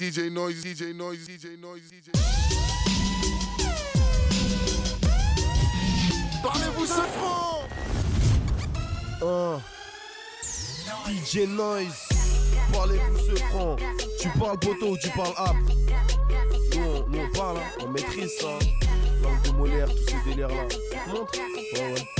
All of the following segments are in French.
DJ Noise, DJ Noise, DJ Noise, DJ Parlez-vous ce franc Oh. DJ Noise, parlez-vous ce franc. Tu parles poteau ou tu parles app? Nous on, nous on parle, hein. on maîtrise ça. Langue de molaire, tous ces délires là. Montre.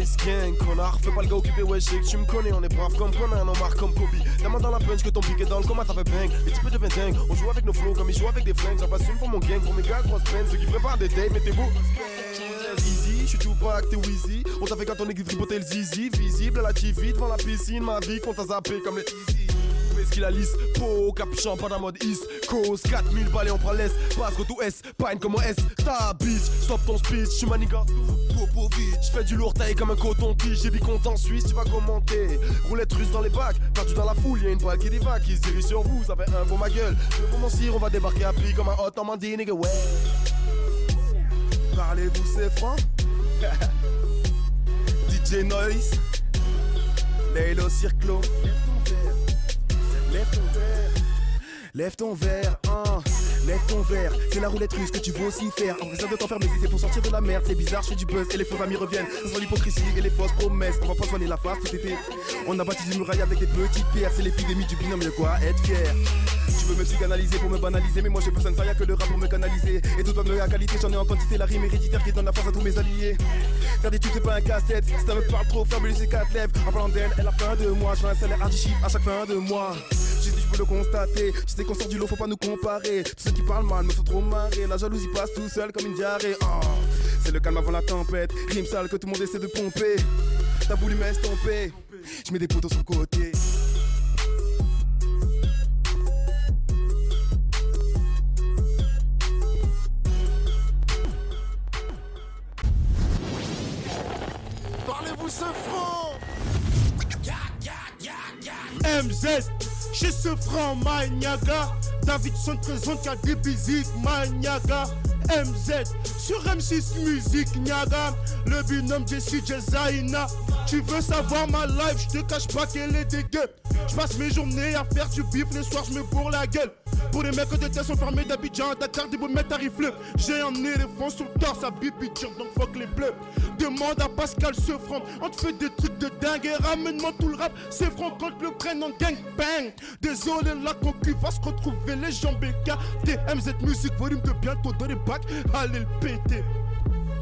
Toys gang, connard, fais pas le gars occupé, ouais, je tu me connais, on est brave comme Conan, on marque comme Kobe. La main dans la punch que ton piqué dans le coma, ça fait bang. Les types deviennent dingue, on joue avec nos flows comme ils jouent avec des flingues. Ça passe une pour mon gang, pour mes gars, grosse peine. Ceux qui préparent des dates, mettez-vous. Easy, je suis Tupac, t'es Wheezy. On t'a fait quand on est tripoter le zizi. Visible à la TV devant la piscine, ma vie qu'on t'a zappé comme les easy. Est-ce qu'il a lisse. Po, capuchon, pas dans mode East Coast 4000 balais, on prend l'Est. Passe go to S, pine comme un S. Ta bitch, stop ton speech, tu manigas. Popovic, fais du lourd taille comme un coton-tige J'ai dit compte en Suisse, tu vas commenter. Roulette russe dans les bacs, perdu dans la foule Y'a une balle qui divague, qui se dirige sur vous Ça fait un pour ma gueule, je veux mentir On va débarquer à prix comme un hot Normandie, nigga, ouais. Parlez-vous c'est franc? DJ Noise. Laylo Circlo ton verre, lève ton verre, hein. Lève ton verre, c'est la roulette russe que tu veux aussi faire. En raison de t'enfermer, si c'est pour sortir de la merde, c'est bizarre, je fais du buzz et les faux amis reviennent. Sent l'hypocrisie et les fausses promesses. On va pas soigner la face tout été. On a bâti des murailles avec des petites pierres, c'est l'épidémie du binôme, de quoi être fier. Tu veux me psychanalyser pour me banaliser, mais moi j'ai besoin de ça, que le rap pour me canaliser. Et tout de la qualité, j'en ai en quantité, la rime héréditaire qui donne la force à tous mes alliés. Des trucs, c'est pas un casse-tête, si ça me parle trop, fabuleux c'est quatre lèvres. En parlant d'elle, elle a fin de mois, je un salaire à chaque fin de mois. Je sais, je peux le constater, tu sais qu'on sort du lot, faut pas nous comparer. Tous ceux qui parlent mal me font trop marrer, la jalousie passe tout seul comme une diarrhée. Oh, c'est le calme avant la tempête, rime sale que tout le monde essaie de pomper. T'as voulu m'estomper, je mets des poteaux sur le côté. Parlez-vous ce franc MZ, chez ce franc Maniaga. Davidson présente qu'à des bisiques Maniaga. MZ, sur M6 Musique Niaga. Le binôme Jesse Jezaina. Tu veux savoir ma life, je te cache pas qu'elle est dégueu. Je passe mes journées à faire du bif, les soirs je me bourre la gueule. Pour les mecs de tête sont fermés d'Abidjan, Dakar, des beaux mecs arrivent J'ai un éléphant sur le torse à bibi donc fuck les bleus. Demande à Pascal ce franc, on te fait des trucs de dingue et ramène-moi tout le rap. C'est franc quand le prennent en gang bang. Désolé la concu va se retrouver les jambes écartées. MZ Music, volume de bientôt dans les bacs, allez le péter.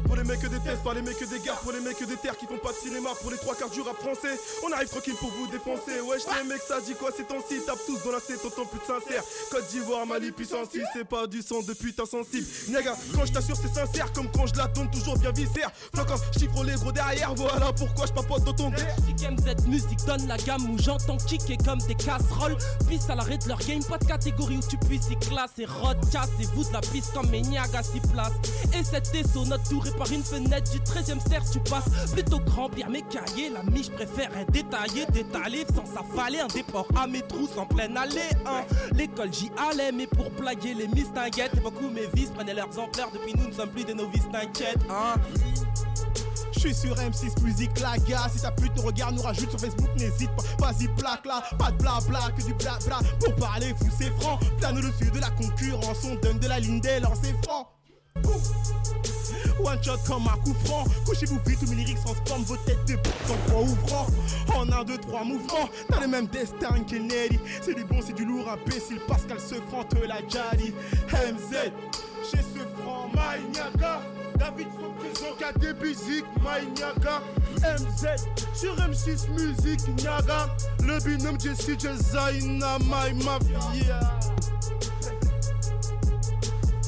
Pour les mecs des tests, pas les mecs des gares, pour les mecs des terres qui font pas de cinéma, pour les trois quarts du rap français, on arrive tranquille pour vous défoncer. Wesh, les mecs, ça dit quoi? C'est temps-ci, tape tous dans la c'est autant plus de sincère. Côte d'Ivoire, Mali, puissance, c'est pas du sang de putain sensible. Niaga, quand je t'assure, c'est sincère, comme quand je la donne toujours bien viscère. Floquant, chiffre les gros derrière, voilà pourquoi je papote dans ton. MZ Music donne la gamme où j'entends kicker comme des casseroles. Pisse à l'arrêt de leur game, pas de catégorie où tu puisses y classer. Rod, cassez-vous de la piste comme mes Niaga s'y place. Et cette SO, notre tour par une fenêtre du 13ème ster, tu passes plutôt grand, bien mes cahiers. La miche préfère être détaillée, détalée, sans s'affaler. Un déport à mes trousses en pleine allée. Hein. L'école j'y allais, mais pour plaguer les miss, t'inquiète. Et beaucoup mes vices prenaient leurs ampleurs. Depuis nous ne sommes plus des novices, t'inquiète. Hein. Je suis sur M6 Musique, la gars. Si ta pute nous regarde, nous rajoute sur Facebook, n'hésite pas. Vas-y, plaque là, pas de blabla, que du blabla. Pour parler, fou, c'est franc. Plane au-dessus de la concurrence, on donne de la ligne d'élan, c'est franc. One shot comme un coup franc. Couchez-vous vite, tous mes lyrics transforment vos têtes de pute en point ouvrant. En un, deux, trois mouvements, t'as le même destin Nelly. C'est du bon, c'est du lourd, imbécile. Pascal se franc, te l'a dit. MZ, chez ce franc, Maïniaga. David sont présents qu'à des bisiques, Maïniaga. MZ, sur M6 Musique, Niaga. Le binôme Jesse Jezaina, My Mafia.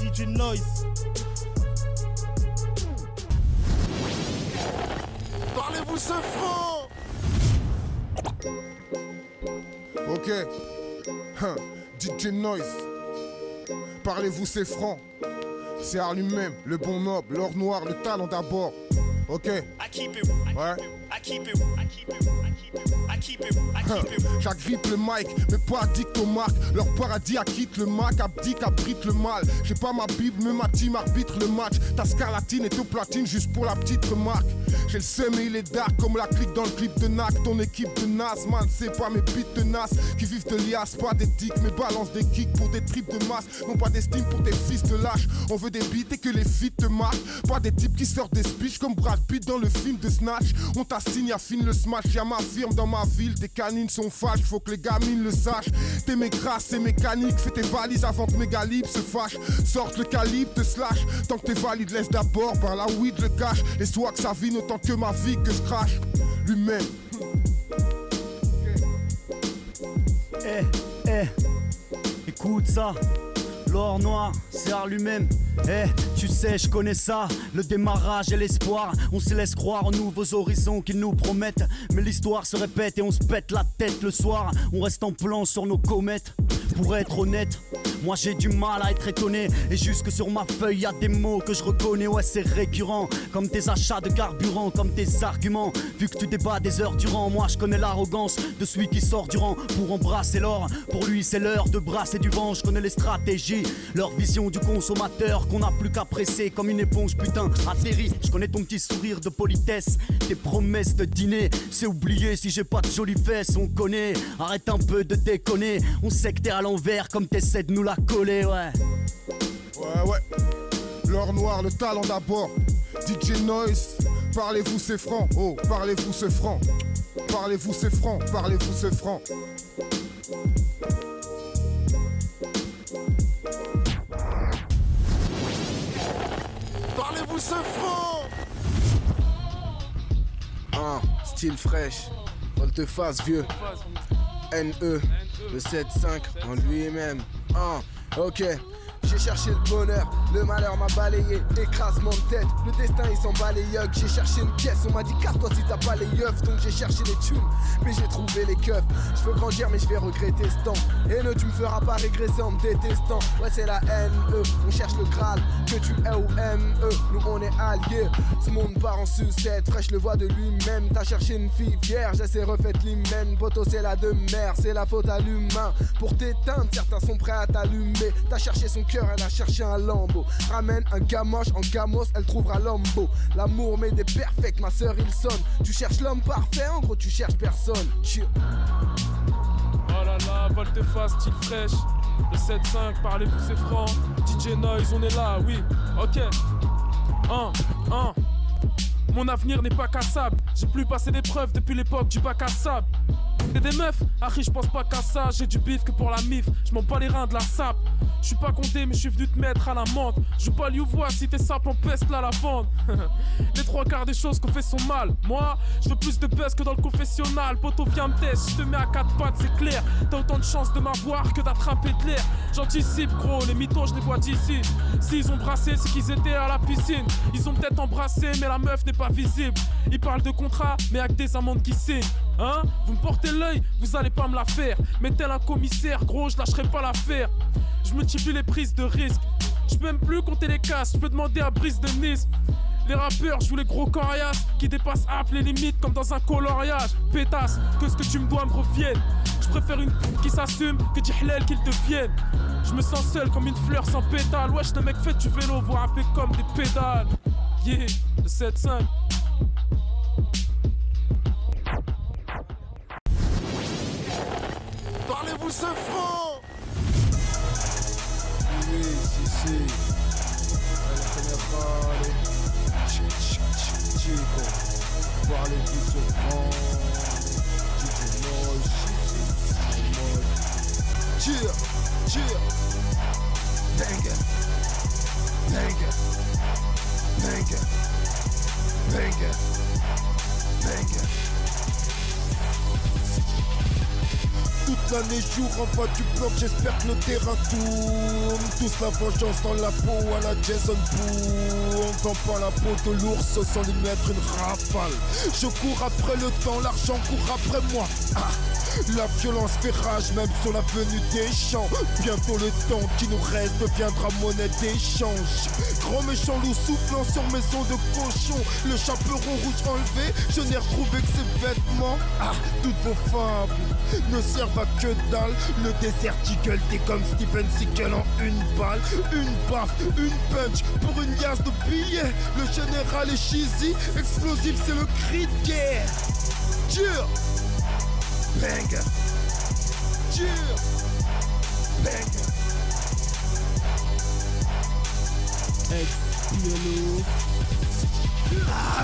DJ Noise. Parlez-vous ce franc Ok. Hein, DJ Noise. Parlez-vous c'est franc. C'est à lui-même, le bon noble, l'or noir, le talent d'abord. Ok. Ouais. J'agrippe le mic, mais pas addict aux marques. Leur paradis acquitte le Mac, abdique, abrite le mal. J'ai pas ma Bible, mais ma team arbitre le match. Ta scarlatine est au platine juste pour la petite remarque. J'ai le seum et il est dark comme la clique dans le clip de Nac. Ton équipe de Nas, man, c'est pas mes bites de Nas qui vivent de lias, pas d'éthique, mais balance des kicks pour des tripes de masse. Non pas d'estime pour tes fils de lâche. On veut des beats et que les feats te marquent. Pas des types qui sortent des speeches comme Brad Pitt dans le film de Snatch. On t'assigne, affine le smash. Y'a ma firme dans ma ville, tes canines sont fâches. Faut que les gamines le sachent. T'es mes grâces, c'est mécanique. Fais tes valises avant que mes galibes se fâchent. Sorte le calibre, te slash. Tant que t'es valide, laisse d'abord. Par la weed le cache. Et soit que ça vine autant que ma vie que je crache. Lui-même. Eh, eh, écoute ça. L'or noir, c'est art lui-même. Eh, tu sais, je connais ça. Le démarrage et l'espoir. On se laisse croire aux nouveaux horizons qu'ils nous promettent. Mais l'histoire se répète et on se pète la tête le soir. On reste en plan sur nos comètes. Pour être honnête, moi j'ai du mal à être étonné. Et jusque sur ma feuille, y a des mots que je reconnais. Ouais, c'est récurrent. Comme tes achats de carburant, comme tes arguments. Vu que tu débats des heures durant, moi je connais l'arrogance de celui qui sort du rang pour embrasser l'or. Pour lui, c'est l'heure de brasser du vent. Je connais les stratégies, leur vision du consommateur qu'on n'a plus qu'à presser comme une éponge. Putain, atterri. Je connais ton petit sourire de politesse, tes promesses de dîner. C'est oublié si j'ai pas de jolies fesses, on connaît. Arrête un peu de déconner. On sait que t'es à l'envers comme t'essaies de nous la coller, ouais. Ouais, ouais. L'or noir, le talent d'abord. DJ Noise, parlez-vous c'est franc. Oh, parlez-vous c'est franc. Parlez-vous c'est franc. Parlez-vous c'est franc. Parlez-vous ce franc Un, style fraîche, volte-face vieux. NE, le 7-5 en lui-même. Un, ok. J'ai cherché le bonheur, le malheur m'a balayé, écrasement de tête, le destin il s'en yucks. J'ai cherché une pièce, on m'a dit casse-toi si t'as pas les yeux, donc j'ai cherché les thunes, mais j'ai trouvé les keufs. Je veux grandir, mais je vais regretter ce temps. Et ne tu me feras pas régresser en me détestant. Ouais, c'est la haine, eux, on cherche le Graal, que tu es ou eux, nous on est alliés. Ce monde part en sucette, fraîche le voit de lui-même. T'as cherché une fille vierge, elle s'est refaite l'hymen. Poto, c'est la de mer, c'est la faute à l'humain. Pour t'éteindre, certains sont prêts à t'allumer. T'as cherché son cœur, elle a cherché un lambeau. Ramène un gamoche en gamos, elle trouvera l'ambo. L'amour met des perfects, ma soeur il sonne. Tu cherches l'homme parfait, en gros tu cherches personne. Oh là là, volte-face, style fraîche. Le 7-5, parlez-vous, c'est franc. DJ Noise, on est là, oui, ok. 1, 1. Mon avenir n'est pas cassable. J'ai plus passé d'épreuves depuis l'époque du bac à sable. Et des meufs, Harry, je pense pas qu'à ça. J'ai du bif que pour la mif. Je m'en bats les reins de la sape. Je suis pas condé, mais je suis venu te mettre à la menthe. Je pas voix si tes sapes en peste la vente. les trois quarts des choses qu'on fait sont mal. Moi, je veux plus de buzz que dans le confessionnal. Poto, viens me test, je te mets à quatre pattes, c'est clair. T'as autant de chance de m'avoir que d'attraper de l'air. J'anticipe, gros, les mythos, je les vois d'ici. S'ils ont brassé, c'est qu'ils étaient à la piscine. Ils ont peut-être embrassé, mais la meuf n'est pas visible. Ils parlent de contrat, mais avec des amendes qui signent. Hein? Vous me portez l'œil, vous allez pas me la faire. Mais tel un commissaire, gros, je lâcherai pas l'affaire. Je multiplie les prises de risque. Je peux même plus compter les casses, je peux demander à Brise de Nice. Les rappeurs jouent les gros coriaces qui dépassent app les limites comme dans un coloriage. Pétasse, que ce que tu me dois me revienne. Je préfère une qui s'assume que Dihlel qu'il devienne. Je me sens seul comme une fleur sans pétale. Wesh, le mec fait du vélo, voit rapper comme des pédales. Yeah, le 7-5. Parlez-vous ce franc Oui, si, si. Elle connaît parler. Chic, chic, chic, chico. Parlez-vous ce franc DJ Noise. En mode. Cheer, cheer. Banger. Banger. Banger. Banger. Banger. Toute l'année jour en bas du bloc, j'espère que le terrain tourne. Tous la vengeance dans la peau à la Jason Bourne. Quand pas la peau de l'ours sans lui mettre une rafale. Je cours après le temps, l'argent court après moi. Ah. La violence fait rage même sur la venue des champs. Bientôt le temps qui nous reste deviendra monnaie d'échange. Grand méchant loup soufflant sur maison de cochon. Le chaperon rouge enlevé, je n'ai retrouvé que ses vêtements. Ah, toutes vos fables ne servent à que dalle. Le désert Eagle, t'es comme Steven Seagal en une balle. Une baffe, une punch pour une liasse de billets. Le général est cheesy, explosif c'est le cri de guerre. Dur, banger, dur, banger. Ex-piano. Ah,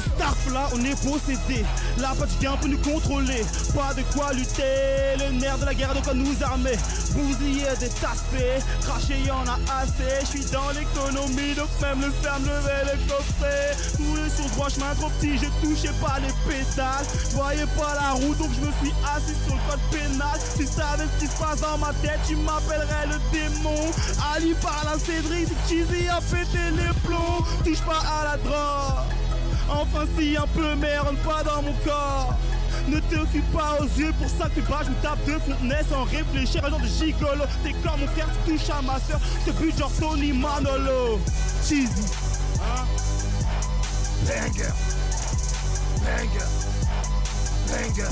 là, on est possédé. La pas du gain pour nous contrôler. Pas de quoi lutter. Le nerf de la guerre de quoi nous armer. Bousiller des taspés. Cracher, y en a assez. Je suis dans l'économie, donc même le ferme levait le coffret. Rouler sur droit chemin trop petit, je touchais pas les pédales. Je voyais pas la route, donc je me suis assis sur le code pénal. Si tu savais ce qui se passe dans ma tête, tu m'appellerais le démon. Ali par la Cédric, Cheesy a pété les plombs. Touche pas à la drogue. Enfin si un peu merde pas dans mon corps. Ne te fie pas aux yeux pour ça que bas je me tape de fontenay sans réfléchir. Un genre de gigolo T'es comme mon frère tu touches à ma soeur. Te bute genre Tony Manolo. Cheesy. Hein? Banger, banger, banger,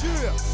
dur.